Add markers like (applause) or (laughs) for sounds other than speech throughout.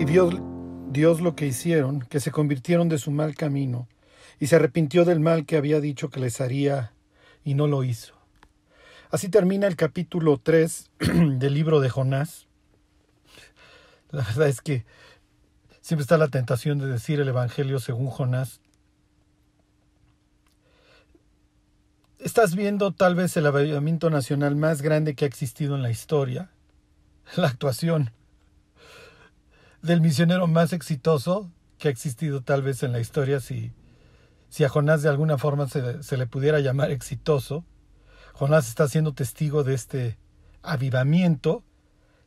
Y Dios lo que hicieron, que se convirtieron de su mal camino, y se arrepintió del mal que había dicho que les haría, y no lo hizo. Así termina el capítulo 3 (clears throat) del libro de Jonás. La verdad es que siempre está la tentación de decir el Evangelio según Jonás. Estás viendo tal vez el avivamiento nacional más grande que ha existido en la historia, la actuación del misionero más exitoso que ha existido tal vez en la historia, si, si a Jonás de alguna forma se, se le pudiera llamar exitoso. Jonás está siendo testigo de este avivamiento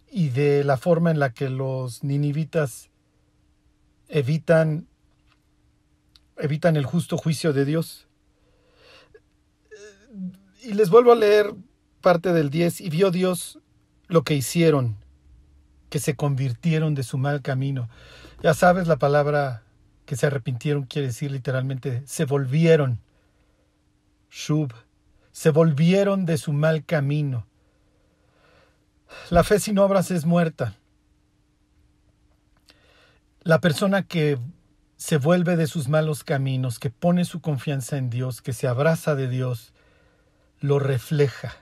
y de la forma en la que los ninivitas evitan, evitan el justo juicio de Dios. Y les vuelvo a leer parte del 10, y vio Dios lo que hicieron que se convirtieron de su mal camino. Ya sabes, la palabra que se arrepintieron quiere decir literalmente se volvieron. Shub, se volvieron de su mal camino. La fe sin obras es muerta. La persona que se vuelve de sus malos caminos, que pone su confianza en Dios, que se abraza de Dios, lo refleja.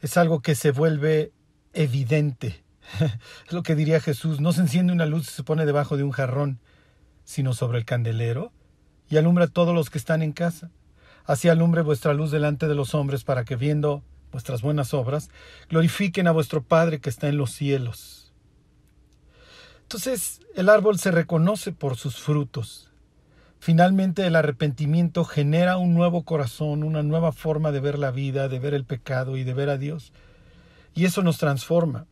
Es algo que se vuelve evidente. (laughs) es lo que diría Jesús, no se enciende una luz y se pone debajo de un jarrón, sino sobre el candelero, y alumbra a todos los que están en casa. Así alumbre vuestra luz delante de los hombres, para que viendo vuestras buenas obras, glorifiquen a vuestro Padre que está en los cielos. Entonces el árbol se reconoce por sus frutos. Finalmente el arrepentimiento genera un nuevo corazón, una nueva forma de ver la vida, de ver el pecado y de ver a Dios. Y eso nos transforma.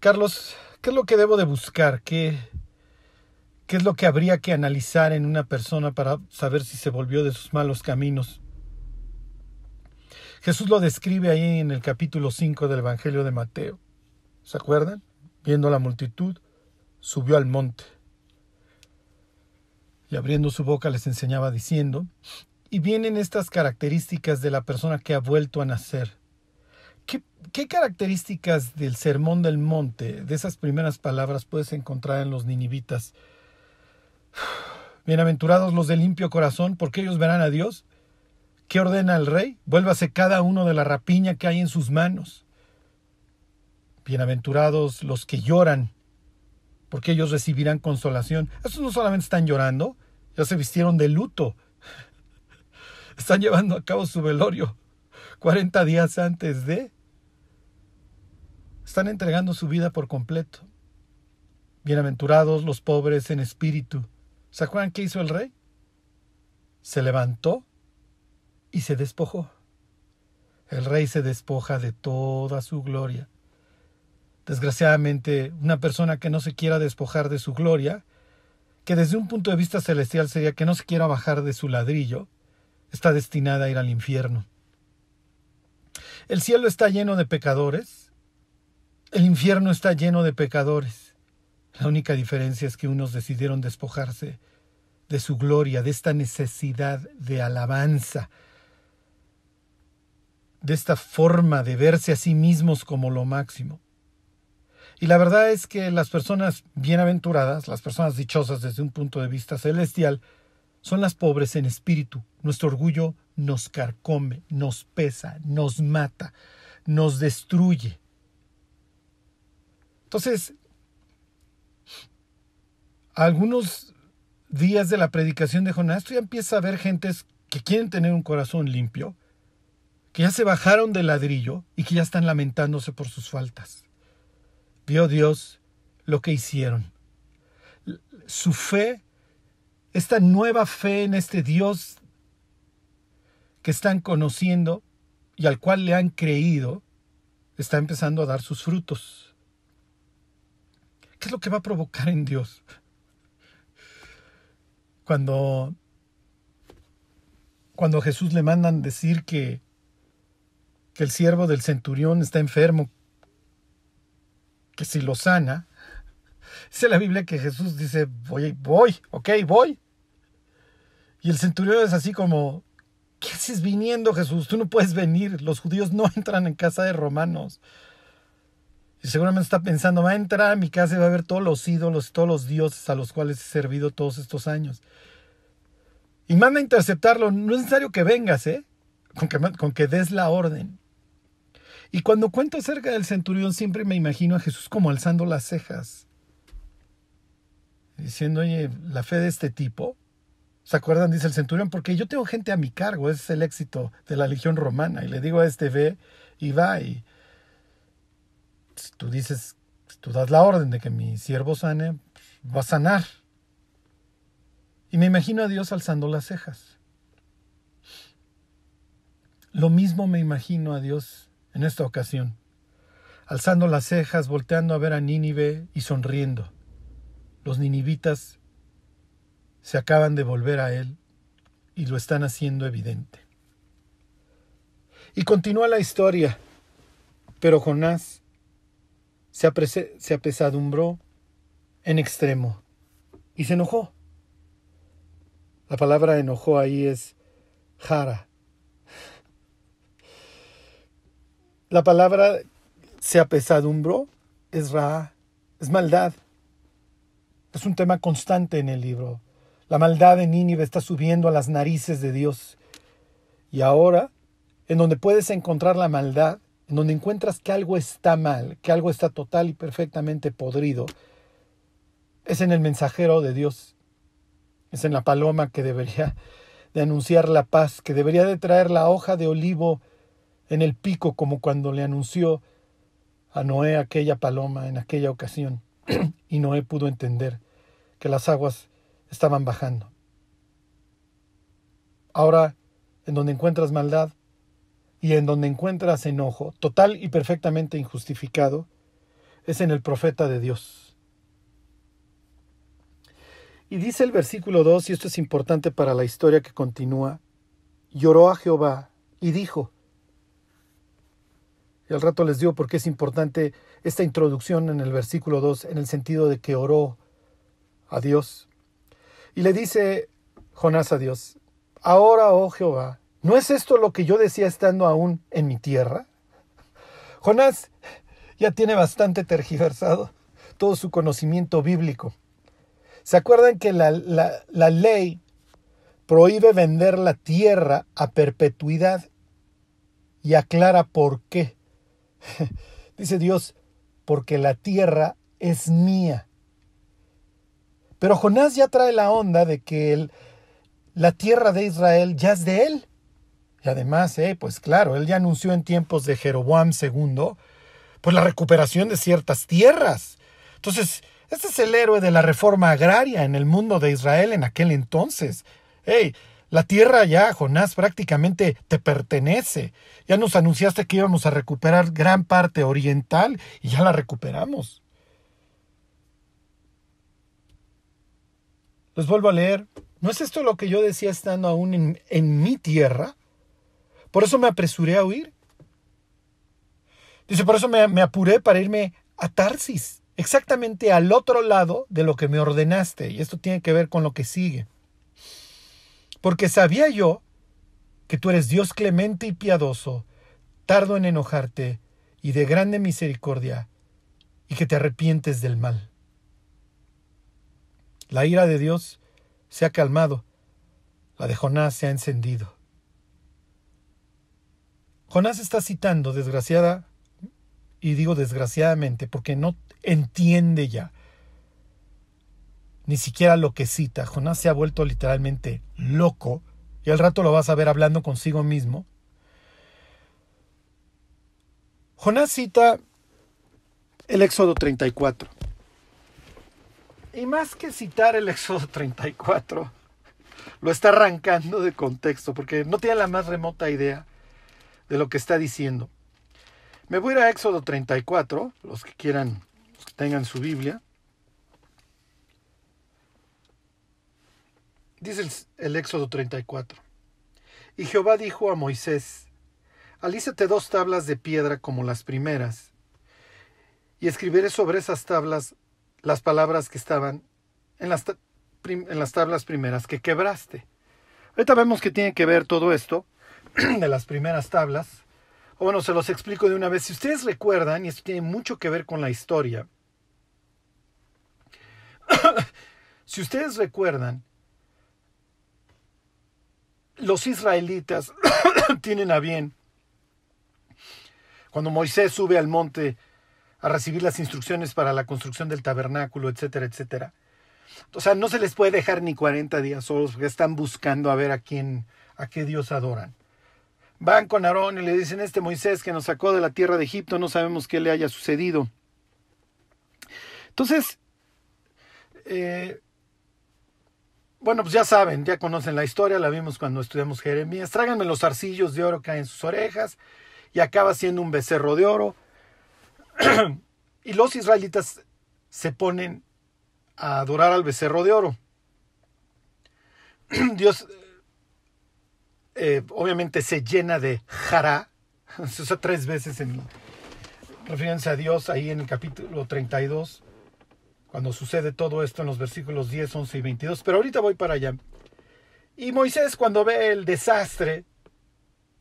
Carlos, ¿qué es lo que debo de buscar? ¿Qué, ¿Qué es lo que habría que analizar en una persona para saber si se volvió de sus malos caminos? Jesús lo describe ahí en el capítulo 5 del Evangelio de Mateo. ¿Se acuerdan? Viendo la multitud, subió al monte. Y abriendo su boca les enseñaba diciendo, y vienen estas características de la persona que ha vuelto a nacer. ¿Qué, características del sermón del monte, de esas primeras palabras, puedes encontrar en los ninivitas? Bienaventurados los de limpio corazón, porque ellos verán a Dios. ¿Qué ordena el rey? Vuélvase cada uno de la rapiña que hay en sus manos. Bienaventurados los que lloran, porque ellos recibirán consolación. Estos no solamente están llorando, ya se vistieron de luto. (laughs) Están llevando a cabo su velorio 40 días antes de están entregando su vida por completo. Bienaventurados los pobres en espíritu. ¿Se acuerdan qué hizo el rey? Se levantó y se despojó. El rey se despoja de toda su gloria. Desgraciadamente, una persona que no se quiera despojar de su gloria, que desde un punto de vista celestial sería que no se quiera bajar de su ladrillo, está destinada a ir al infierno. El cielo está lleno de pecadores, el infierno está lleno de pecadores. La única diferencia es que unos decidieron despojarse de su gloria, de esta necesidad de alabanza, de esta forma de verse a sí mismos como lo máximo. Y la verdad es que las personas bienaventuradas, las personas dichosas desde un punto de vista celestial, son las pobres en espíritu. Nuestro orgullo nos carcome, nos pesa, nos mata, nos destruye. Entonces, algunos días de la predicación de Jonás, tú ya empieza a ver gentes que quieren tener un corazón limpio, que ya se bajaron del ladrillo y que ya están lamentándose por sus faltas. Vio Dios lo que hicieron. Su fe, esta nueva fe en este Dios que están conociendo y al cual le han creído, está empezando a dar sus frutos. ¿Qué es lo que va a provocar en Dios? Cuando, cuando a Jesús le mandan decir que, que el siervo del centurión está enfermo, que si lo sana, dice la Biblia que Jesús dice, voy, voy, ok, voy. Y el centurión es así como, ¿qué haces viniendo Jesús? Tú no puedes venir, los judíos no entran en casa de romanos. Y seguramente está pensando, va a entrar a mi casa y va a ver todos los ídolos, todos los dioses a los cuales he servido todos estos años. Y manda a interceptarlo. No es necesario que vengas, ¿eh? Con que, con que des la orden. Y cuando cuento acerca del centurión, siempre me imagino a Jesús como alzando las cejas. Diciendo, oye, la fe de este tipo. ¿Se acuerdan? Dice el centurión, porque yo tengo gente a mi cargo, ese es el éxito de la legión romana. Y le digo a este, ve y va. Y si tú dices, si tú das la orden de que mi siervo sane, va a sanar. Y me imagino a Dios alzando las cejas. Lo mismo me imagino a Dios en esta ocasión, alzando las cejas, volteando a ver a Nínive y sonriendo. Los ninivitas se acaban de volver a él y lo están haciendo evidente. Y continúa la historia, pero Jonás se, se apesadumbró en extremo y se enojó. La palabra enojó ahí es jara. La palabra se apesadumbró es ra, es maldad. Es un tema constante en el libro. La maldad de Nínive está subiendo a las narices de Dios. Y ahora, en donde puedes encontrar la maldad, en donde encuentras que algo está mal, que algo está total y perfectamente podrido, es en el mensajero de Dios, es en la paloma que debería de anunciar la paz, que debería de traer la hoja de olivo en el pico como cuando le anunció a Noé aquella paloma en aquella ocasión, (clears throat) y Noé pudo entender que las aguas estaban bajando. Ahora, en donde encuentras maldad y en donde encuentras enojo, total y perfectamente injustificado, es en el profeta de Dios. Y dice el versículo 2, y esto es importante para la historia que continúa, lloró a Jehová y dijo, y al rato les digo por qué es importante esta introducción en el versículo 2, en el sentido de que oró a Dios. Y le dice Jonás a Dios, ahora, oh Jehová, ¿no es esto lo que yo decía estando aún en mi tierra? Jonás ya tiene bastante tergiversado todo su conocimiento bíblico. ¿Se acuerdan que la, la, ley prohíbe vender la tierra a perpetuidad? Y aclara por qué. (laughs) Dice Dios, porque la tierra es mía. Pero Jonás ya trae la onda de que la tierra de Israel ya es de él. Y además, eh, pues claro, él ya anunció en tiempos de Jeroboam II, pues la recuperación de ciertas tierras. Entonces, este es el héroe de la reforma agraria en el mundo de Israel en aquel entonces. Hey, la tierra ya, Jonás, prácticamente te pertenece. Ya nos anunciaste que íbamos a recuperar gran parte oriental y ya la recuperamos. Les vuelvo a leer. ¿No es esto lo que yo decía estando aún en, mi tierra? Por eso me apresuré a huir. Dice, por eso me, me apuré para irme a Tarsis, exactamente al otro lado de lo que me ordenaste. Y esto tiene que ver con lo que sigue porque sabía yo que tú eres Dios clemente y piadoso, tardo en enojarte y de grande misericordia, y que te arrepientes del mal. La ira de Dios se ha calmado, la de Jonás se ha encendido. Jonás está citando, desgraciada, y digo desgraciadamente, porque no entiende ya ni siquiera lo que cita. Jonás se ha vuelto literalmente loco y al rato lo vas a ver hablando consigo mismo. Jonás cita el Éxodo 34. Y más que citar el Éxodo 34, lo está arrancando de contexto porque no tiene la más remota idea de lo que está diciendo. Me voy a ir a Éxodo 34, los que quieran, los que tengan su Biblia. Dice el, Éxodo 34. Y Jehová dijo a Moisés, Alízate dos tablas de piedra como las primeras, y escribiré sobre esas tablas las palabras que estaban en las, en las tablas primeras que quebraste. Ahorita vemos que tiene que ver todo esto (clears throat) de las primeras tablas, o bueno, se los explico de una vez. Si ustedes recuerdan, y esto tiene mucho que ver con la historia, (clears throat) si ustedes recuerdan, los israelitas (clears throat) tienen a bien, cuando Moisés sube al monte a recibir las instrucciones para la construcción del tabernáculo, etcétera, etcétera. O sea, no se les puede dejar ni 40 días solos porque están buscando a ver a quién, a qué Dios adoran. Van con Aarón y le dicen, este Moisés que nos sacó de la tierra de Egipto, no sabemos qué le haya sucedido. Entonces, eh, bueno, pues ya saben, ya conocen la historia, la vimos cuando estudiamos Jeremías. Tráiganme los arcillos de oro que hay en sus orejas y acaba siendo un becerro de oro. (clears throat) y los israelitas se ponen a adorar al becerro de oro. (clears throat) Dios eh, obviamente se llena de jara, (laughs) se usa tres veces en refiriéndose a Dios ahí en el capítulo 32, cuando sucede todo esto en los versículos 10, 11 y 22, pero ahorita voy para allá. Y Moisés cuando ve el desastre,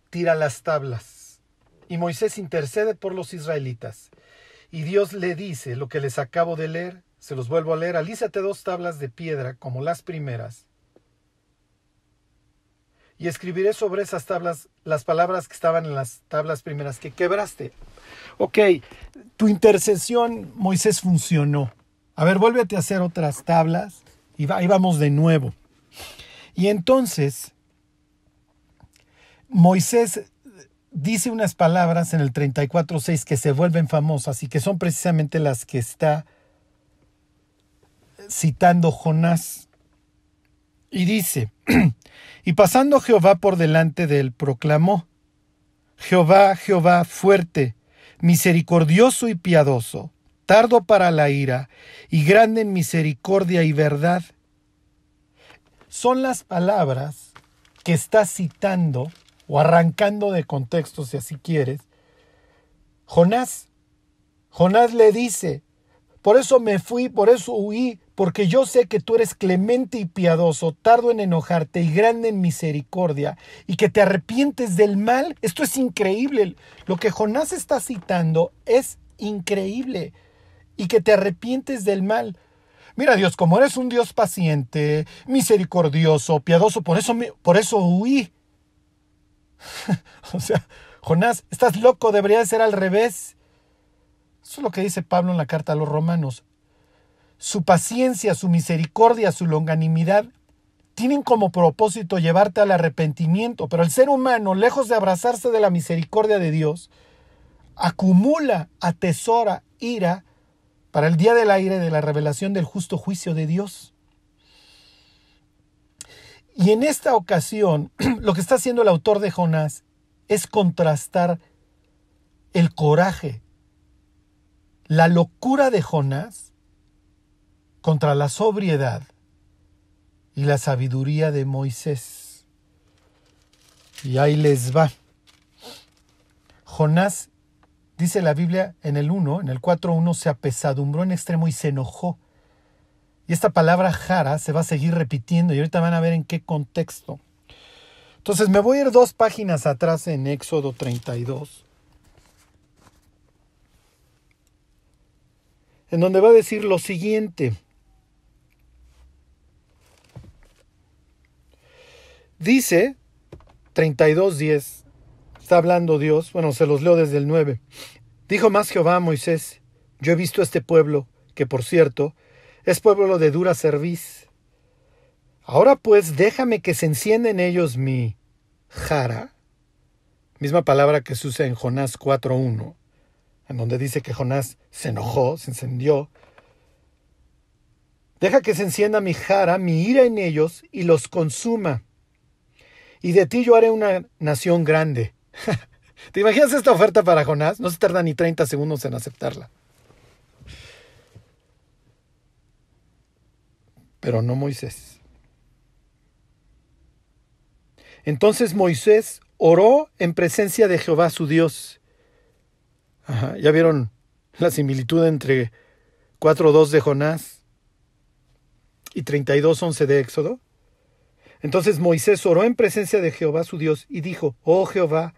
tira las tablas. Y Moisés intercede por los israelitas. Y Dios le dice lo que les acabo de leer, se los vuelvo a leer, alízate dos tablas de piedra como las primeras y escribiré sobre esas tablas las palabras que estaban en las tablas primeras que quebraste. Ok, tu intercesión, Moisés, funcionó. A ver, vuélvete a hacer otras tablas y ahí vamos de nuevo. Y entonces, Moisés dice unas palabras en el 34.6 que se vuelven famosas y que son precisamente las que está citando Jonás. Y dice, (clears throat) y pasando Jehová por delante de él, proclamó, Jehová, Jehová, fuerte, misericordioso y piadoso, tardo para la ira, y grande en misericordia y verdad. Son las palabras que está citando, o arrancando de contexto, si así quieres, Jonás. Jonás le dice, por eso me fui, por eso huí, porque yo sé que tú eres clemente y piadoso, tardo en enojarte y grande en misericordia, y que te arrepientes del mal. Esto es increíble. Lo que Jonás está citando es increíble. Y que te arrepientes del mal. Mira Dios, como eres un Dios paciente, misericordioso, piadoso, por eso, por eso huí. (laughs) o sea, Jonás, estás loco, debería ser al revés. Eso es lo que dice Pablo en la carta a los romanos su paciencia, su misericordia, su longanimidad, tienen como propósito llevarte al arrepentimiento, pero el ser humano, lejos de abrazarse de la misericordia de Dios, acumula, atesora ira para el día del aire de la revelación del justo juicio de Dios. Y en esta ocasión, (clears throat) lo que está haciendo el autor de Jonás es contrastar el coraje, la locura de Jonás contra la sobriedad y la sabiduría de Moisés. Y ahí les va. Jonás, dice la Biblia en el 1, en el 4.1, se apesadumbró en extremo y se enojó. Y esta palabra jara se va a seguir repitiendo y ahorita van a ver en qué contexto. Entonces me voy a ir dos páginas atrás en Éxodo 32. En donde va a decir lo siguiente. Dice 32.10, está hablando Dios, bueno, se los leo desde el 9. Dijo más Jehová a Moisés, yo he visto este pueblo, que por cierto, es pueblo de dura cerviz. Ahora pues déjame que se encienda en ellos mi jara, misma palabra que se usa en Jonás 4.1, en donde dice que Jonás se enojó, se encendió. Deja que se encienda mi jara, mi ira en ellos, y los consuma y de ti yo haré una nación grande. (laughs) ¿Te imaginas esta oferta para Jonás? No se tarda ni 30 segundos en aceptarla. Pero no Moisés. Entonces Moisés oró en presencia de Jehová su Dios. ¿Ya vieron la similitud entre 4.2 de Jonás y 32.11 de Éxodo? Entonces Moisés oró en presencia de Jehová su Dios y dijo, Oh Jehová,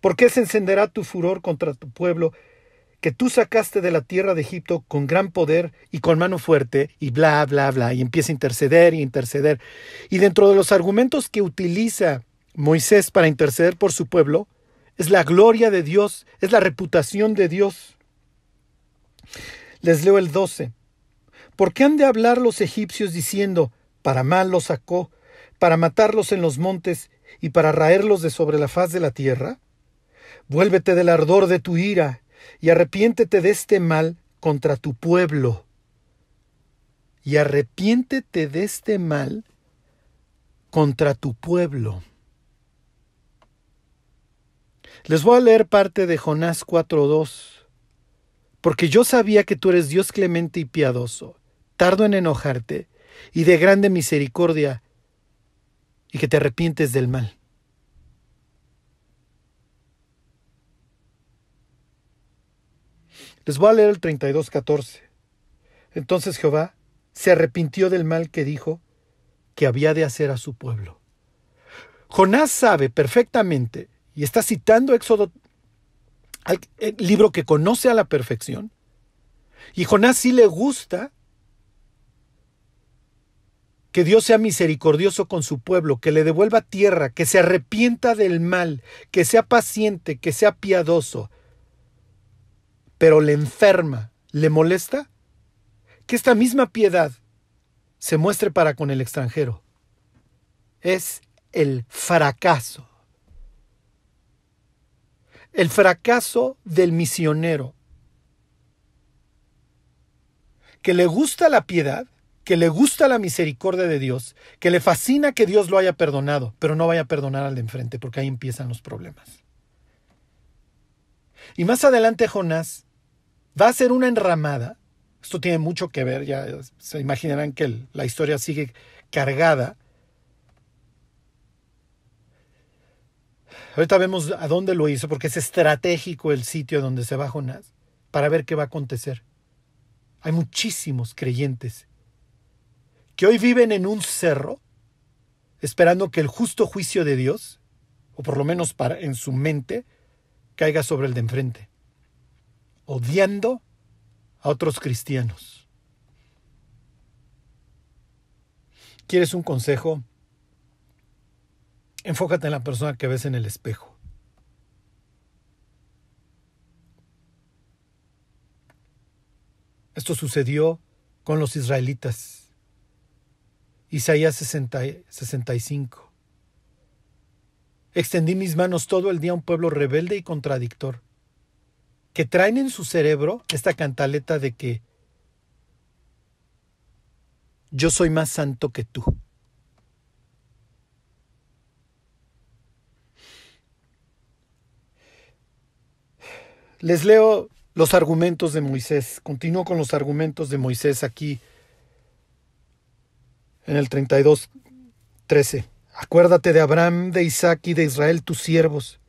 ¿Por qué se encenderá tu furor contra tu pueblo que tú sacaste de la tierra de Egipto con gran poder y con mano fuerte, y bla, bla, bla, y empieza a interceder y interceder. Y dentro de los argumentos que utiliza Moisés para interceder por su pueblo, es la gloria de Dios, es la reputación de Dios. Les leo el 12. ¿Por qué han de hablar los egipcios diciendo, para mal los sacó, para matarlos en los montes y para raerlos de sobre la faz de la tierra? Vuélvete del ardor de tu ira y arrepiéntete de este mal contra tu pueblo. Y arrepiéntete de este mal contra tu pueblo. Les voy a leer parte de Jonás 4.2. Porque yo sabía que tú eres Dios clemente y piadoso, tardo en enojarte, y de grande misericordia, y que te arrepientes del mal. Les voy a leer el 32.14. Entonces Jehová se arrepintió del mal que dijo que había de hacer a su pueblo. Jonás sabe perfectamente, y está citando Éxodo, el libro que conoce a la perfección, y Jonás sí le gusta que Dios sea misericordioso con su pueblo, que le devuelva tierra, que se arrepienta del mal, que sea paciente, que sea piadoso, pero le enferma, le molesta, que esta misma piedad se muestre para con el extranjero. Es el fracaso. El fracaso del misionero. Que le gusta la piedad, que le gusta la misericordia de Dios, que le fascina que Dios lo haya perdonado, pero no vaya a perdonar al de enfrente, porque ahí empiezan los problemas. Y más adelante Jonás va a ser una enramada. Esto tiene mucho que ver, ya se imaginarán que la historia sigue cargada. Ahorita vemos a dónde lo hizo, porque es estratégico el sitio donde se va Jonás, para ver qué va a acontecer. Hay muchísimos creyentes que hoy viven en un cerro, esperando que el justo juicio de Dios, o por lo menos para, en su mente, caiga sobre el de enfrente odiando a otros cristianos. ¿Quieres un consejo? Enfócate en la persona que ves en el espejo. Esto sucedió con los israelitas. Isaías 65. Extendí mis manos todo el día a un pueblo rebelde y contradictor que traen en su cerebro esta cantaleta de que yo soy más santo que tú. Les leo los argumentos de Moisés. Continúo con los argumentos de Moisés aquí en el 32, 13. Acuérdate de Abraham, de Isaac y de Israel, tus siervos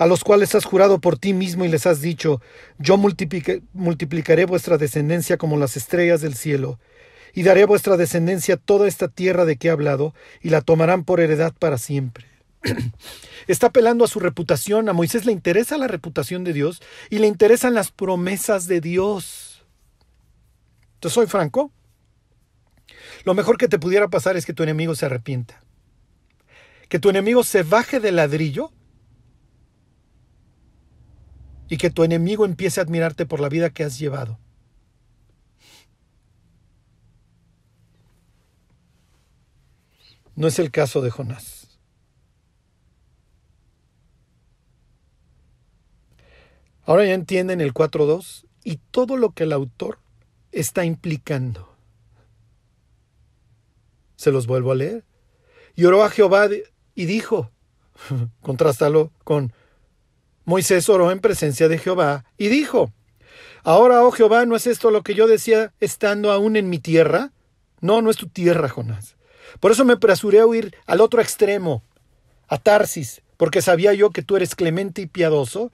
a los cuales has jurado por ti mismo y les has dicho, yo multiplicaré vuestra descendencia como las estrellas del cielo, y daré a vuestra descendencia toda esta tierra de que he hablado, y la tomarán por heredad para siempre. (clears throat) Está apelando a su reputación, a Moisés le interesa la reputación de Dios y le interesan las promesas de Dios. Te soy franco. Lo mejor que te pudiera pasar es que tu enemigo se arrepienta. Que tu enemigo se baje del ladrillo y que tu enemigo empiece a admirarte por la vida que has llevado. No es el caso de Jonás. Ahora ya entienden el 4.2 y todo lo que el autor está implicando. Se los vuelvo a leer. Y oró a Jehová y dijo, (laughs) contrástalo con Moisés oró en presencia de Jehová y dijo, Ahora, oh Jehová, ¿no es esto lo que yo decía estando aún en mi tierra? No, no es tu tierra, Jonás. Por eso me apresuré a huir al otro extremo, a Tarsis, porque sabía yo que tú eres clemente y piadoso.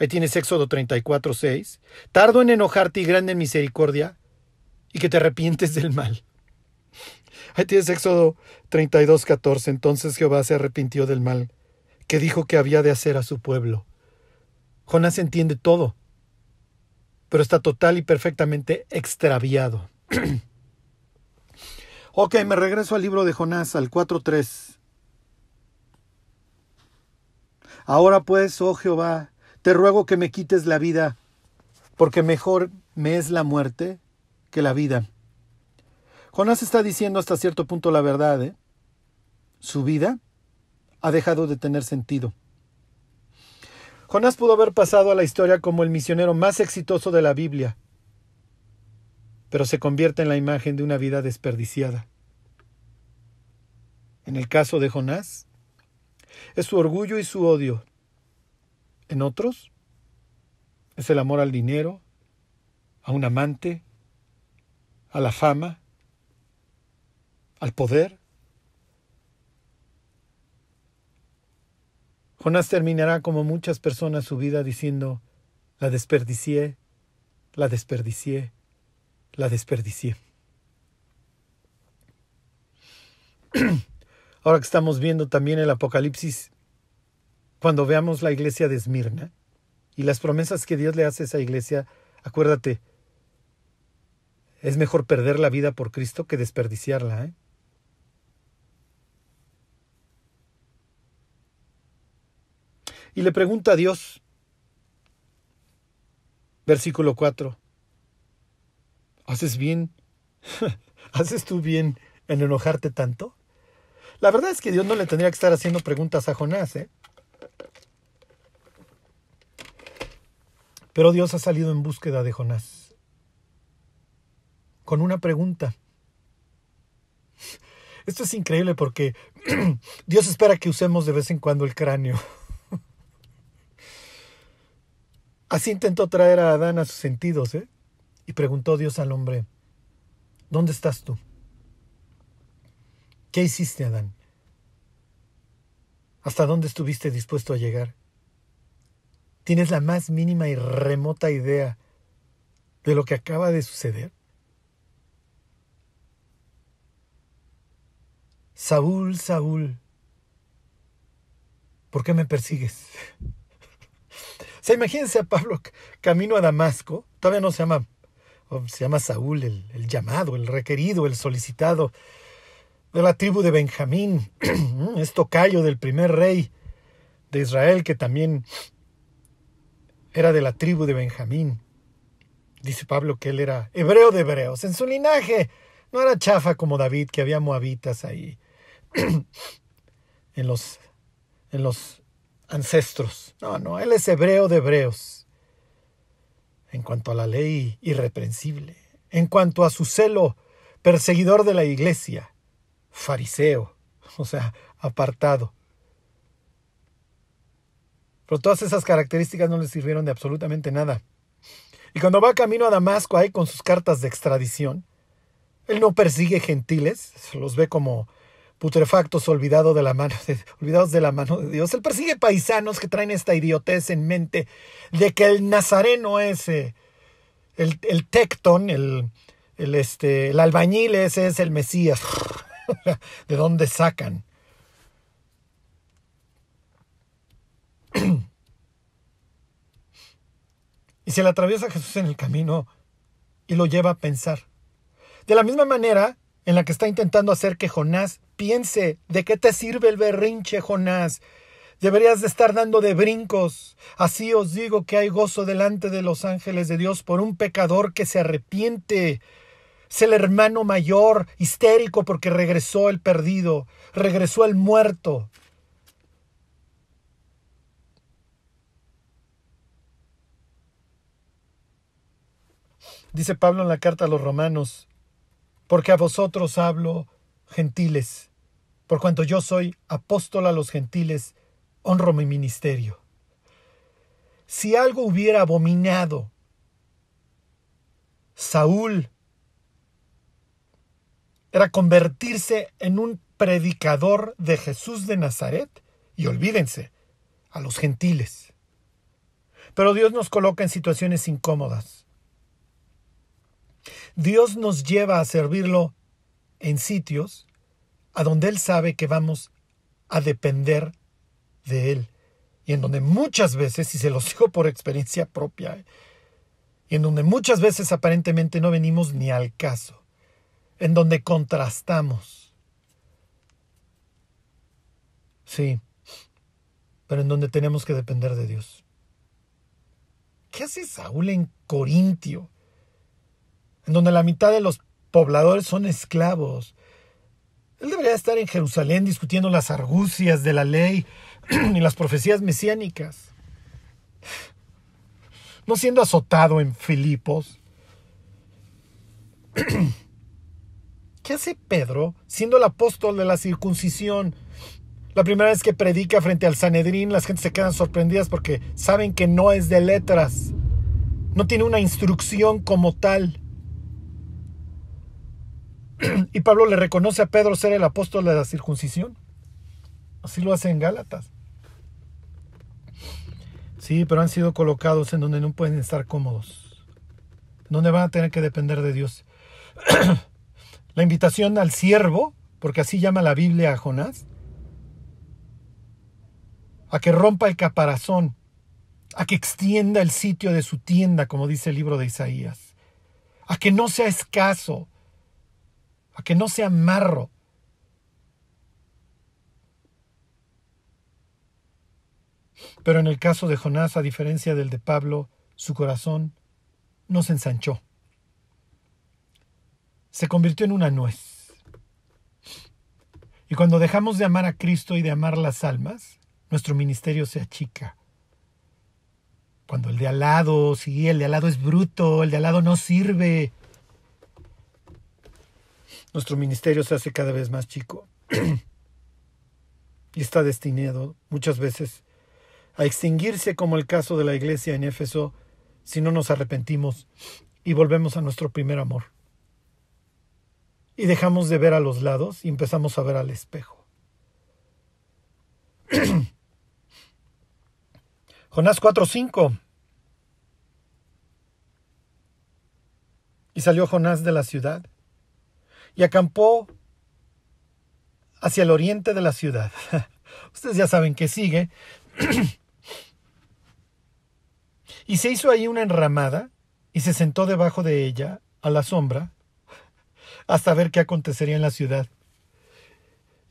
Ahí tienes Éxodo 34, 6. Tardo en enojarte y grande en misericordia, y que te arrepientes del mal. Ahí tienes Éxodo 32, 14. Entonces Jehová se arrepintió del mal que dijo que había de hacer a su pueblo Jonás entiende todo, pero está total y perfectamente extraviado. (clears throat) ok, me regreso al libro de Jonás, al 4.3. Ahora pues, oh Jehová, te ruego que me quites la vida, porque mejor me es la muerte que la vida. Jonás está diciendo hasta cierto punto la verdad. ¿eh? Su vida ha dejado de tener sentido. Jonás pudo haber pasado a la historia como el misionero más exitoso de la Biblia, pero se convierte en la imagen de una vida desperdiciada. En el caso de Jonás, es su orgullo y su odio. En otros, es el amor al dinero, a un amante, a la fama, al poder. Jonás terminará como muchas personas su vida diciendo, la desperdicié, la desperdicié, la desperdicié. (clears throat) Ahora que estamos viendo también el Apocalipsis, cuando veamos la iglesia de Esmirna y las promesas que Dios le hace a esa iglesia, acuérdate, es mejor perder la vida por Cristo que desperdiciarla. ¿eh? Y le pregunta a Dios, versículo 4, ¿haces bien? (laughs) ¿Haces tú bien en enojarte tanto? La verdad es que Dios no le tendría que estar haciendo preguntas a Jonás, ¿eh? Pero Dios ha salido en búsqueda de Jonás. Con una pregunta. Esto es increíble porque (clears throat) Dios espera que usemos de vez en cuando el cráneo. (laughs) Así intentó traer a Adán a sus sentidos, ¿eh? Y preguntó Dios al hombre, ¿dónde estás tú? ¿Qué hiciste, Adán? ¿Hasta dónde estuviste dispuesto a llegar? ¿Tienes la más mínima y remota idea de lo que acaba de suceder? Saúl, Saúl, ¿por qué me persigues? Sea, imagínense a Pablo camino a Damasco, todavía no se llama, se llama Saúl, el, el llamado, el requerido, el solicitado de la tribu de Benjamín, (clears throat) es tocayo del primer rey de Israel que también era de la tribu de Benjamín. Dice Pablo que él era hebreo de hebreos. En su linaje no era chafa como David, que había moabitas ahí (clears throat) en los, en los ancestros. No, no, él es hebreo de hebreos. En cuanto a la ley irreprensible, en cuanto a su celo perseguidor de la iglesia, fariseo, (laughs) o sea, apartado. Pero todas esas características no le sirvieron de absolutamente nada. Y cuando va camino a Damasco ahí con sus cartas de extradición, él no persigue gentiles, los ve como putrefactos de la mano (laughs) olvidados de la mano de Dios. Él persigue paisanos que traen esta idiotez en mente de que el nazareno es el, el tecton, el, el, este, el albañil ese es el Mesías. (laughs) ¿De dónde sacan? (clears throat) y se le atraviesa Jesús en el camino y lo lleva a pensar. De la misma manera en la que está intentando hacer que Jonás piense, ¿de qué te sirve el berrinche, Jonás? Deberías de estar dando de brincos. Así os digo que hay gozo delante de los ángeles de Dios por un pecador que se arrepiente. Es el hermano mayor, histérico porque regresó el perdido, regresó el muerto. Dice Pablo en la carta a los romanos, porque a vosotros hablo, gentiles, por cuanto yo soy apóstol a los gentiles, honro mi ministerio. Si algo hubiera abominado Saúl era convertirse en un predicador de Jesús de Nazaret y olvídense, a los gentiles. Pero Dios nos coloca en situaciones incómodas. Dios nos lleva a servirlo en sitios a donde Él sabe que vamos a depender de Él y en donde muchas veces, y se los (laughs) digo por experiencia propia, ¿eh? y en donde muchas veces aparentemente no venimos ni al caso, en donde contrastamos. Sí, pero en donde tenemos que depender de Dios. ¿Qué hace Saúl en Corintio? En donde la mitad de los pobladores son esclavos. Él debería estar en Jerusalén discutiendo las argucias de la ley (clears throat) y las profecías mesiánicas. No siendo azotado en Filipos. (clears throat) ¿Qué hace Pedro siendo el apóstol de la circuncisión? La primera vez que predica frente al Sanedrín, las gentes se quedan sorprendidas porque saben que no es de letras. No tiene una instrucción como tal. (clears throat) Y Pablo le reconoce a Pedro ser el apóstol de la circuncisión. Así lo hace en Gálatas. Sí, pero han sido colocados en donde no pueden estar cómodos. Donde van a tener que depender de Dios. (clears throat) la invitación al siervo, porque así llama la Biblia a Jonás, a que rompa el caparazón, a que extienda el sitio de su tienda, como dice el libro de Isaías, a que no sea escaso, a que no sea marro. Pero en el caso de Jonás, a diferencia del de Pablo, su corazón no se ensanchó. Se convirtió en una nuez. Y cuando dejamos de amar a Cristo y de amar las almas, nuestro ministerio se achica. Cuando el de al lado, sí, el de al lado es bruto, el de al lado no sirve, nuestro ministerio se hace cada vez más chico (clears throat) y está destinado muchas veces a extinguirse como el caso de la iglesia en Éfeso si no nos arrepentimos y volvemos a nuestro primer amor. Y dejamos de ver a los lados y empezamos a ver al espejo. (clears throat) Jonás 4:5 Y salió Jonás de la ciudad y acampó hacia el oriente de la ciudad. (laughs) Ustedes ya saben que sigue. (clears throat) y se hizo ahí una enramada y se sentó debajo de ella, a la sombra, hasta ver qué acontecería en la ciudad.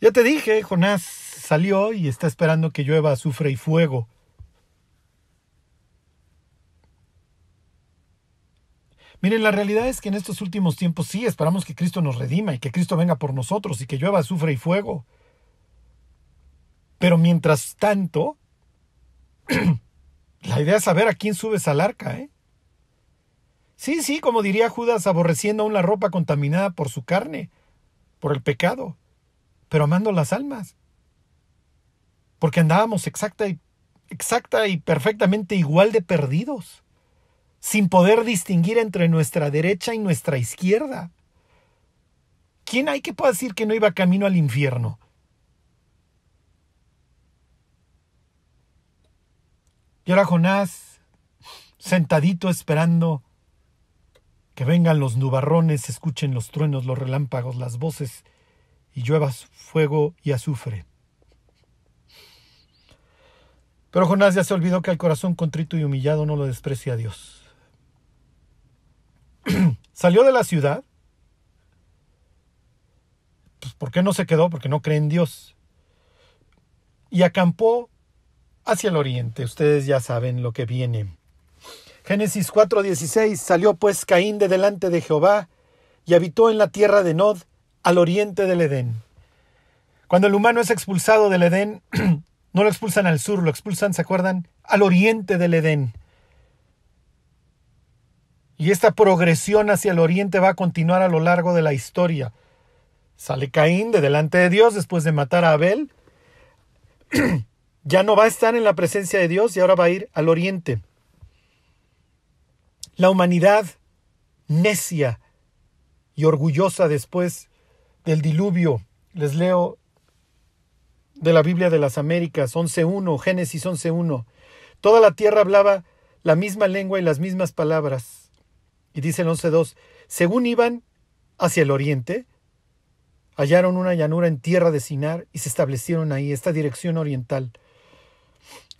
Ya te dije, Jonás salió y está esperando que llueva azufre y fuego. Miren, la realidad es que en estos últimos tiempos sí esperamos que Cristo nos redima y que Cristo venga por nosotros y que llueva azufre y fuego. Pero mientras tanto, (clears throat) la idea es saber a quién subes al arca, ¿eh? Sí, sí, como diría Judas, aborreciendo aún la ropa contaminada por su carne, por el pecado, pero amando las almas. Porque andábamos exacta y, exacta y perfectamente igual de perdidos sin poder distinguir entre nuestra derecha y nuestra izquierda. ¿Quién hay que pueda decir que no iba camino al infierno? Y ahora Jonás, sentadito esperando que vengan los nubarrones, escuchen los truenos, los relámpagos, las voces, y lluevas fuego y azufre. Pero Jonás ya se olvidó que al corazón contrito y humillado no lo desprecia a Dios. (clears throat) Salió de la ciudad. Pues, ¿Por qué no se quedó? Porque no cree en Dios. Y acampó hacia el oriente. Ustedes ya saben lo que viene. Génesis 4:16 Salió pues Caín de delante de Jehová y habitó en la tierra de Nod, al oriente del Edén. Cuando el humano es expulsado del Edén, (clears throat) no lo expulsan al sur, lo expulsan, ¿se acuerdan? Al oriente del Edén. Y esta progresión hacia el oriente va a continuar a lo largo de la historia. Sale Caín de delante de Dios después de matar a Abel. (clears throat) ya no va a estar en la presencia de Dios y ahora va a ir al oriente. La humanidad necia y orgullosa después del diluvio. Les leo de la Biblia de las Américas 11.1, Génesis 11.1. Toda la tierra hablaba la misma lengua y las mismas palabras. Y dice el 11.2, según iban hacia el oriente, hallaron una llanura en tierra de Sinar y se establecieron ahí, esta dirección oriental.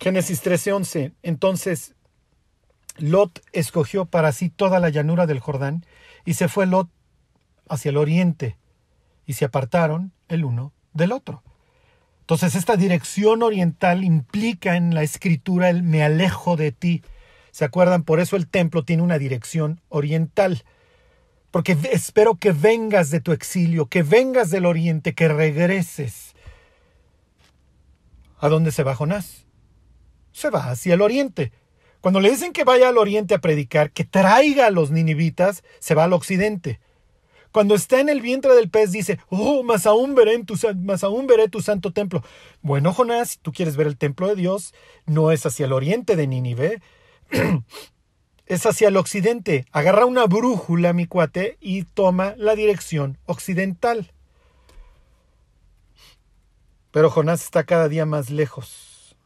Génesis 13:11. Entonces Lot escogió para sí toda la llanura del Jordán y se fue Lot hacia el oriente y se apartaron el uno del otro. Entonces esta dirección oriental implica en la escritura el me alejo de ti. ¿Se acuerdan? Por eso el templo tiene una dirección oriental. Porque espero que vengas de tu exilio, que vengas del oriente, que regreses. ¿A dónde se va Jonás? Se va hacia el oriente. Cuando le dicen que vaya al oriente a predicar, que traiga a los ninivitas, se va al occidente. Cuando está en el vientre del pez dice, oh, más aún veré, tu, más aún veré tu santo templo. Bueno, Jonás, si tú quieres ver el templo de Dios, no es hacia el oriente de Nínive, (clears throat) es hacia el occidente. Agarra una brújula, mi cuate, y toma la dirección occidental. Pero Jonás está cada día más lejos.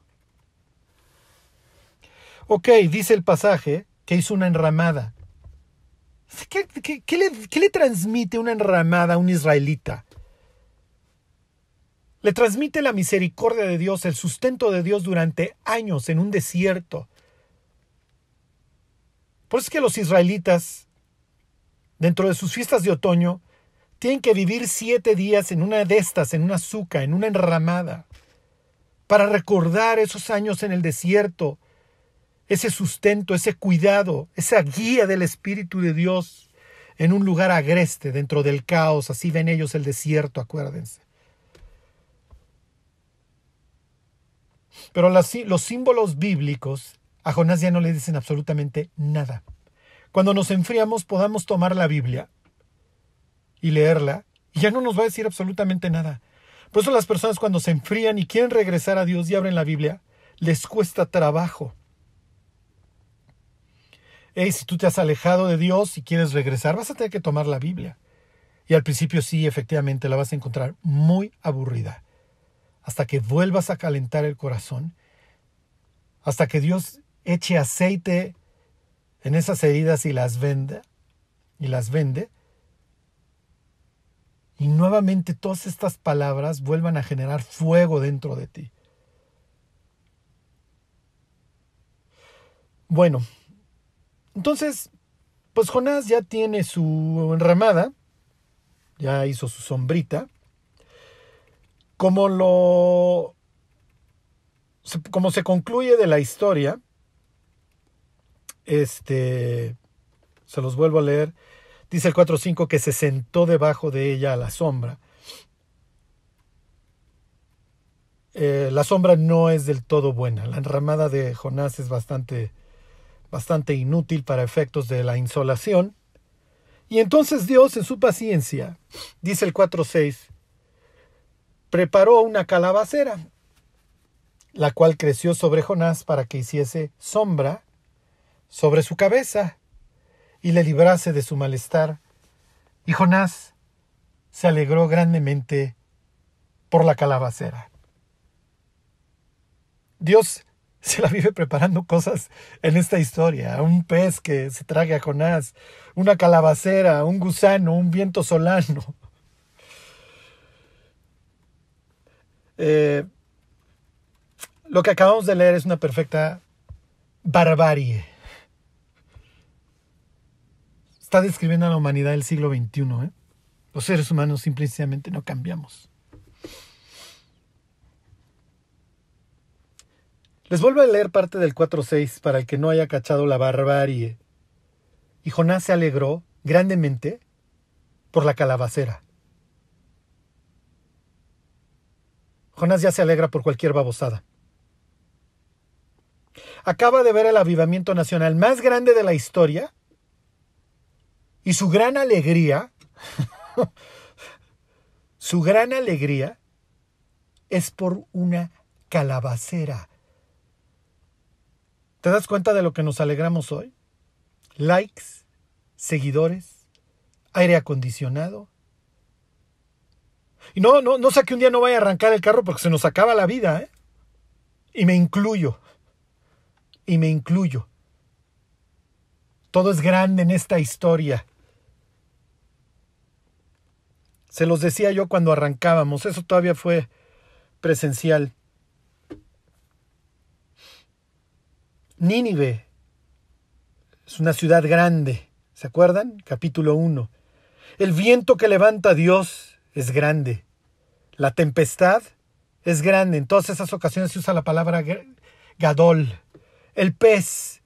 Ok, dice el pasaje que hizo una enramada. ¿Qué, le, transmite una enramada a un israelita? Le transmite la misericordia de Dios, el sustento de Dios durante años en un desierto. Por eso es que los israelitas, dentro de sus fiestas de otoño, tienen que vivir siete días en una de estas, en una azúcar, en una enramada, para recordar esos años en el desierto, ese sustento, ese cuidado, esa guía del Espíritu de Dios en un lugar agreste, dentro del caos, así ven ellos el desierto, acuérdense. Pero los símbolos bíblicos a Jonás ya no le dicen absolutamente nada. Cuando nos enfriamos podamos tomar la Biblia y leerla y ya no nos va a decir absolutamente nada. Por eso las personas cuando se enfrían y quieren regresar a Dios y abren la Biblia, les cuesta trabajo si tú te has alejado de Dios y quieres regresar, vas a tener que tomar la Biblia. Y al principio sí, efectivamente, la vas a encontrar muy aburrida. Hasta que vuelvas a calentar el corazón. Hasta que Dios eche aceite en esas heridas y las vende. Y las vende. Y nuevamente todas estas palabras vuelvan a generar fuego dentro de ti. Bueno, entonces, pues Jonás ya tiene su enramada, ya hizo su sombrita. Como lo. Como se concluye de la historia, este. Se los vuelvo a leer. Dice el 4.5 que se sentó debajo de ella a la sombra. Eh, la sombra no es del todo buena. La enramada de Jonás es bastante bastante inútil para efectos de la insolación. Y entonces Dios, en su paciencia, dice el 4.6, preparó una calabacera, la cual creció sobre Jonás para que hiciese sombra sobre su cabeza y le librase de su malestar. Y Jonás se alegró grandemente por la calabacera. Dios se la vive preparando cosas en esta historia. Un pez que se trague a Jonás, una calabacera, un gusano, un viento solano. (laughs) Eh, lo que acabamos de leer es una perfecta barbarie. Está describiendo a la humanidad del siglo XXI. ¿eh? Los seres humanos simplemente no cambiamos. Les vuelvo a leer parte del 4.6 para el que no haya cachado la barbarie. Y Jonás se alegró grandemente por la calabacera. Jonás ya se alegra por cualquier babosada. Acaba de ver el avivamiento nacional más grande de la historia y su gran alegría, (laughs) su gran alegría es por una calabacera. ¿Te das cuenta de lo que nos alegramos hoy? Likes, seguidores, aire acondicionado. Y no, no, no sé que un día no vaya a arrancar el carro porque se nos acaba la vida, ¿eh? Y me incluyo. Y me incluyo. Todo es grande en esta historia. Se los decía yo cuando arrancábamos, eso todavía fue presencial. Nínive es una ciudad grande. ¿Se acuerdan? Capítulo 1. El viento que levanta Dios es grande. La tempestad es grande. En todas esas ocasiones se usa la palabra gadol. El pez.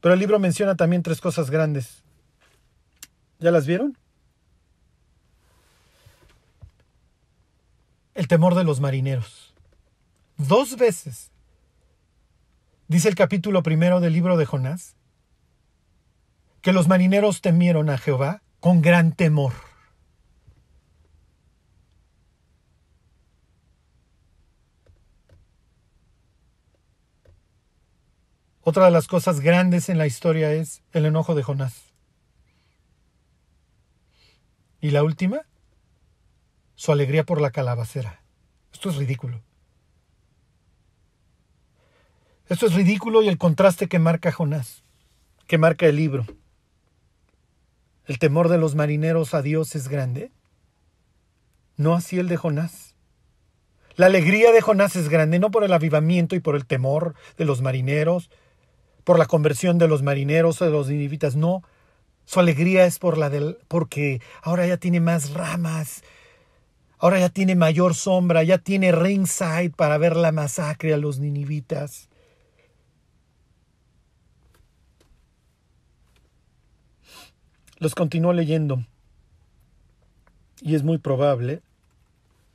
Pero el libro menciona también tres cosas grandes. ¿Ya las vieron? El temor de los marineros. Dos veces. Dice el capítulo primero del libro de Jonás que los marineros temieron a Jehová con gran temor. Otra de las cosas grandes en la historia es el enojo de Jonás. Y la última, su alegría por la calabacera. Esto es ridículo. Esto es ridículo y el contraste que marca Jonás, que marca el libro. El temor de los marineros a Dios es grande. No así el de Jonás. La alegría de Jonás es grande, no por el avivamiento y por el temor de los marineros, por la conversión de los marineros o de los ninivitas, no, su alegría es por la del, porque ahora ya tiene más ramas, ahora ya tiene mayor sombra, ya tiene ringside para ver la masacre a los ninivitas. Los continúo leyendo y es muy probable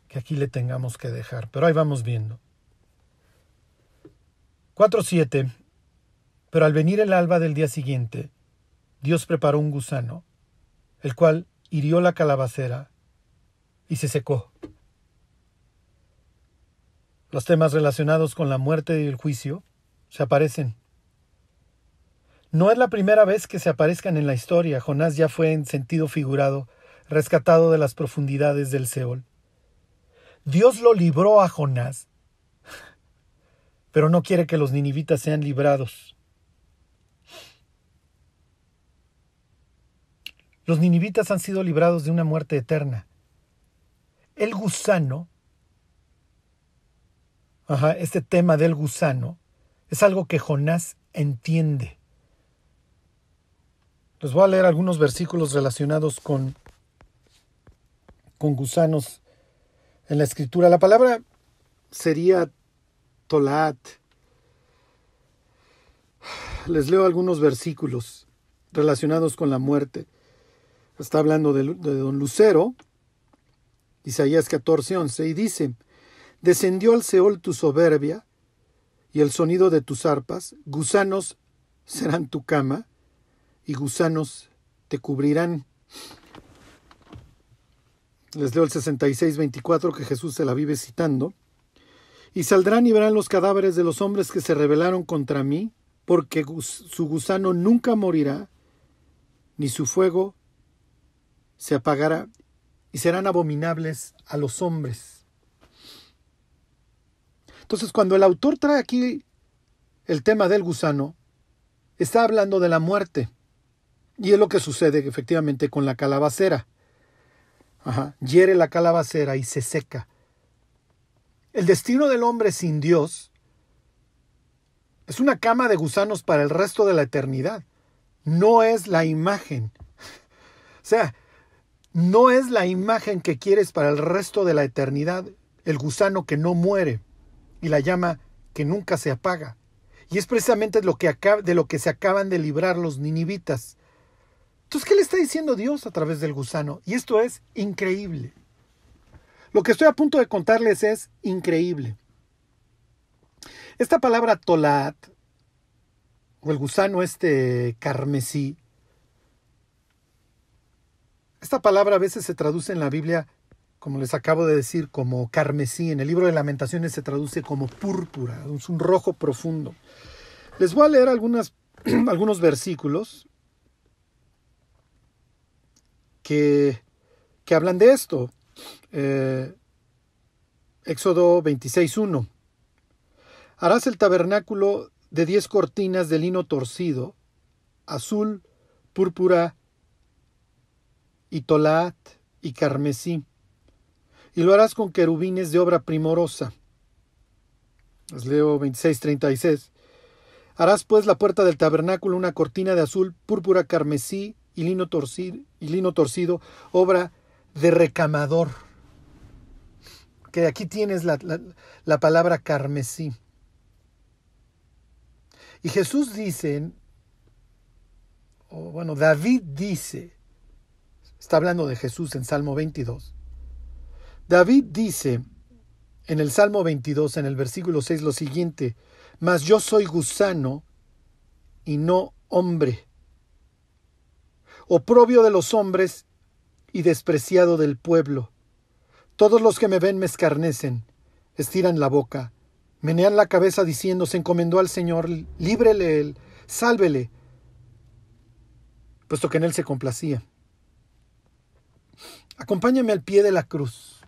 que aquí le tengamos que dejar, pero ahí vamos viendo. 4.7. Pero al venir el alba del día siguiente, Dios preparó un gusano, el cual hirió la calabacera y se secó. Los temas relacionados con la muerte y el juicio se aparecen. No es la primera vez que se aparezcan en la historia. Jonás ya fue en sentido figurado, rescatado de las profundidades del Seol. Dios lo libró a Jonás, pero no quiere que los ninivitas sean librados. Los ninivitas han sido librados de una muerte eterna. El gusano, ajá, este tema del gusano, es algo que Jonás entiende. Les voy a leer algunos versículos relacionados con, con gusanos en la escritura. La palabra sería tolat. Les leo algunos versículos relacionados con la muerte está hablando de, don Lucero, Isaías 14, 11, y dice, Descendió al Seol tu soberbia y el sonido de tus arpas, gusanos serán tu cama y gusanos te cubrirán. Les leo el 66, 24 que Jesús se la vive citando. Y saldrán y verán los cadáveres de los hombres que se rebelaron contra mí, porque su gusano nunca morirá, ni su fuego se apagará y serán abominables a los hombres. Entonces, cuando el autor trae aquí el tema del gusano, está hablando de la muerte. Y es lo que sucede efectivamente con la calabacera. Ajá, hiere la calabacera y se seca. El destino del hombre sin Dios es una cama de gusanos para el resto de la eternidad. No es la imagen. (laughs) O sea, no es la imagen que quieres para el resto de la eternidad, el gusano que no muere y la llama que nunca se apaga. Y es precisamente lo que de lo que se acaban de librar los ninivitas. Entonces, ¿qué le está diciendo Dios a través del gusano? Y esto es increíble. Lo que estoy a punto de contarles es increíble. Esta palabra tolat, o el gusano este carmesí, esta palabra a veces se traduce en la Biblia, como les acabo de decir, como carmesí. En el libro de lamentaciones se traduce como púrpura, es un rojo profundo. Les voy a leer (clears throat) algunos versículos que, que hablan de esto. Eh, Éxodo 26.1. Harás el tabernáculo de diez cortinas de lino torcido, azul, púrpura y tolat y carmesí, y lo harás con querubines de obra primorosa. Les leo 26:36. Harás pues la puerta del tabernáculo una cortina de azul, púrpura, carmesí y lino torcido, obra de recamador. Que aquí tienes la, la palabra carmesí. Y Jesús dice, o bueno, David dice, está hablando de Jesús en Salmo 22. David dice en el Salmo 22, en el versículo 6, lo siguiente, mas yo soy gusano y no hombre, oprobio de los hombres y despreciado del pueblo. Todos los que me ven me escarnecen, estiran la boca, menean la cabeza diciendo, se encomendó al Señor, líbrele él, sálvele, puesto que en él se complacía. Acompáñame al pie de la cruz.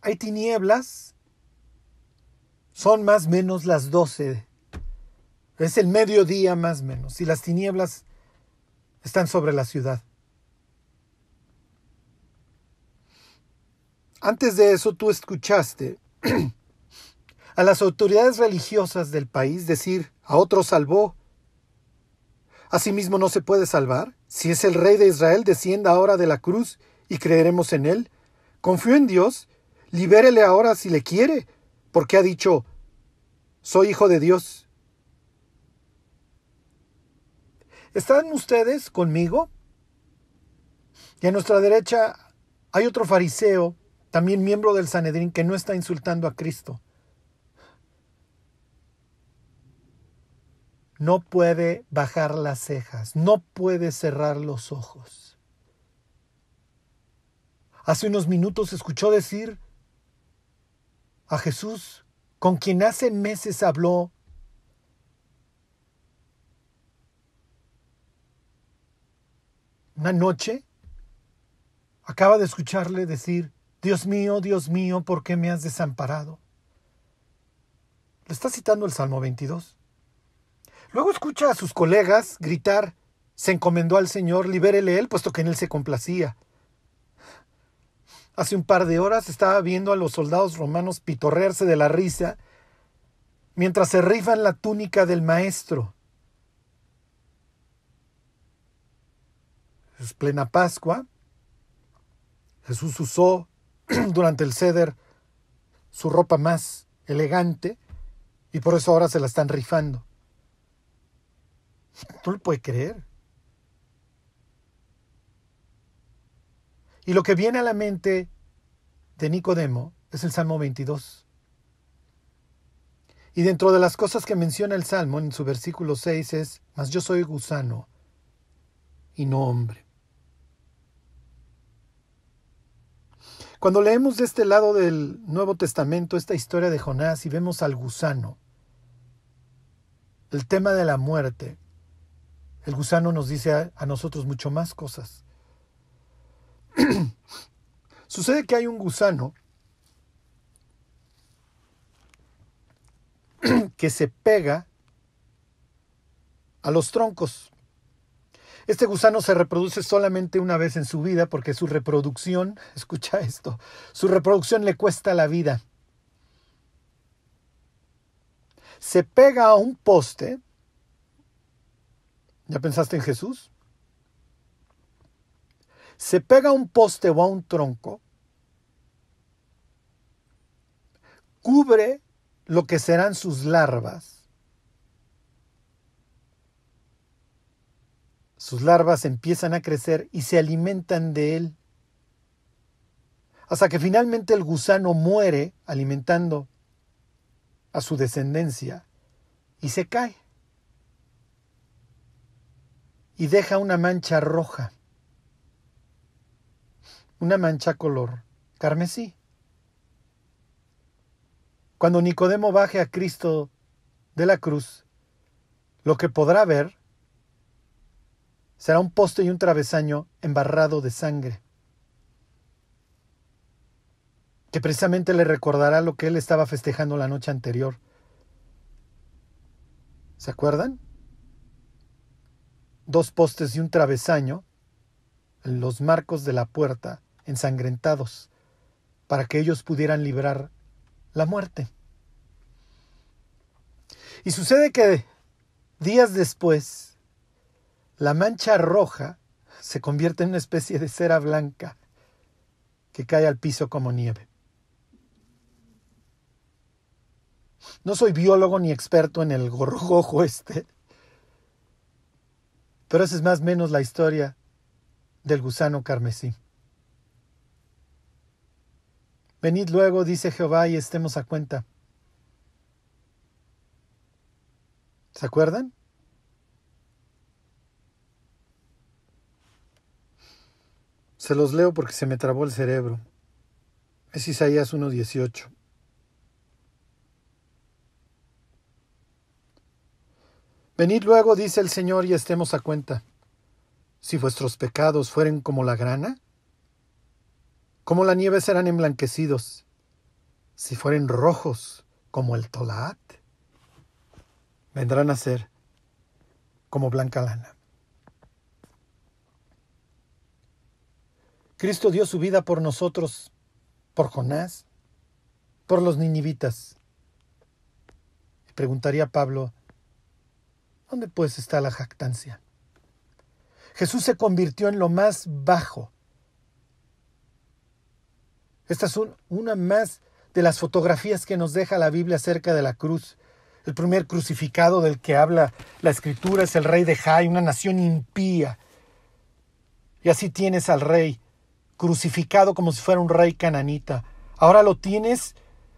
Hay tinieblas, son más o menos las doce. Es el mediodía más o menos, y las tinieblas están sobre la ciudad. Antes de eso tú escuchaste (clears throat) a las autoridades religiosas del país decir, a otro salvó. Asimismo no se puede salvar. Si es el rey de Israel, descienda ahora de la cruz y creeremos en él. Confío en Dios, libérele ahora si le quiere, porque ha dicho, soy hijo de Dios. ¿Están ustedes conmigo? Y a nuestra derecha hay otro fariseo también miembro del Sanedrín, que no está insultando a Cristo. No puede bajar las cejas, no puede cerrar los ojos. Hace unos minutos escuchó decir a Jesús, con quien hace meses habló, una noche, acaba de escucharle decir, Dios mío, Dios mío, ¿por qué me has desamparado? Le está citando el Salmo 22. Luego escucha a sus colegas gritar, se encomendó al Señor, libérele él, puesto que en él se complacía. Hace un par de horas estaba viendo a los soldados romanos pitorrearse de la risa mientras se rifan la túnica del maestro. Es plena Pascua. Jesús usó (clears throat) durante el ceder su ropa más elegante y por eso ahora se la están rifando. No lo puede creer. Y lo que viene a la mente de Nicodemo es el Salmo 22. Y dentro de las cosas que menciona el Salmo en su versículo 6 es, mas yo soy gusano y no hombre. Cuando leemos de este lado del Nuevo Testamento esta historia de Jonás y vemos al gusano, el tema de la muerte, el gusano nos dice a, nosotros mucho más cosas. (clears throat) Sucede que hay un gusano (clears throat) que se pega a los troncos. Este gusano se reproduce solamente una vez en su vida porque su reproducción, (laughs) escucha esto, su reproducción le cuesta la vida. Se pega a un poste. ¿Ya pensaste en Jesús? Se pega a un poste o a un tronco, cubre lo que serán sus larvas Sus larvas empiezan a crecer y se alimentan de él. Hasta que finalmente el gusano muere alimentando a su descendencia y se cae. Y deja una mancha roja. Una mancha color carmesí. Cuando Nicodemo baje a Cristo de la cruz, lo que podrá ver será un poste y un travesaño embarrado de sangre, que precisamente le recordará lo que él estaba festejando la noche anterior. ¿Se acuerdan? Dos postes y un travesaño los marcos de la puerta ensangrentados, para que ellos pudieran librar la muerte. Y sucede que días después, la mancha roja se convierte en una especie de cera blanca que cae al piso como nieve. No soy biólogo ni experto en el gorgojo este, pero esa es más o menos la historia del gusano carmesí. Venid luego, dice Jehová, y estemos a cuenta. ¿Se acuerdan? Se los leo porque se me trabó el cerebro. Es Isaías 1.18. Venid luego, dice el Señor, y estemos a cuenta. Si vuestros pecados fueren como la grana, como la nieve serán emblanquecidos. Si fueren rojos como el tolat, vendrán a ser como blanca lana. Cristo dio su vida por nosotros, por Jonás, por los ninivitas. preguntaría Pablo, ¿Dónde pues está la jactancia? Jesús se convirtió en lo más bajo. Esta es una más de las fotografías que nos deja la Biblia acerca de la cruz. El primer crucificado del que habla la escritura es el rey de Jai, una nación impía. Y así tienes al rey crucificado como si fuera un rey cananita. Ahora lo tienes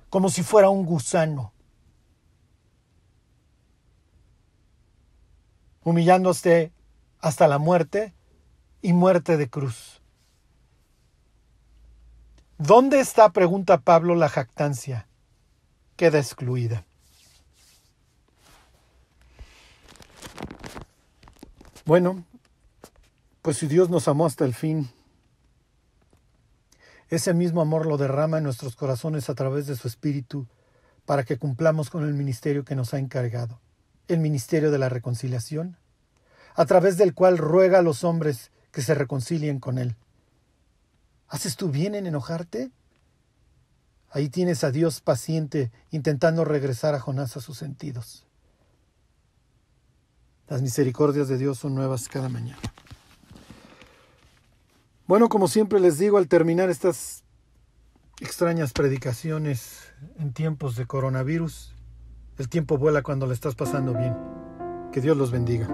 como si fuera un gusano. Humillándose hasta la muerte y muerte de cruz. ¿Dónde está, pregunta Pablo, la jactancia? Queda excluida. Bueno, pues si Dios nos amó hasta el fin, ese mismo amor lo derrama en nuestros corazones a través de su Espíritu para que cumplamos con el ministerio que nos ha encargado el ministerio de la reconciliación, a través del cual ruega a los hombres que se reconcilien con Él. ¿Haces tú bien en enojarte? Ahí tienes a Dios paciente intentando regresar a Jonás a sus sentidos. Las misericordias de Dios son nuevas cada mañana. Bueno, como siempre les digo al terminar estas extrañas predicaciones en tiempos de coronavirus, el tiempo vuela cuando le estás pasando bien. Que Dios los bendiga.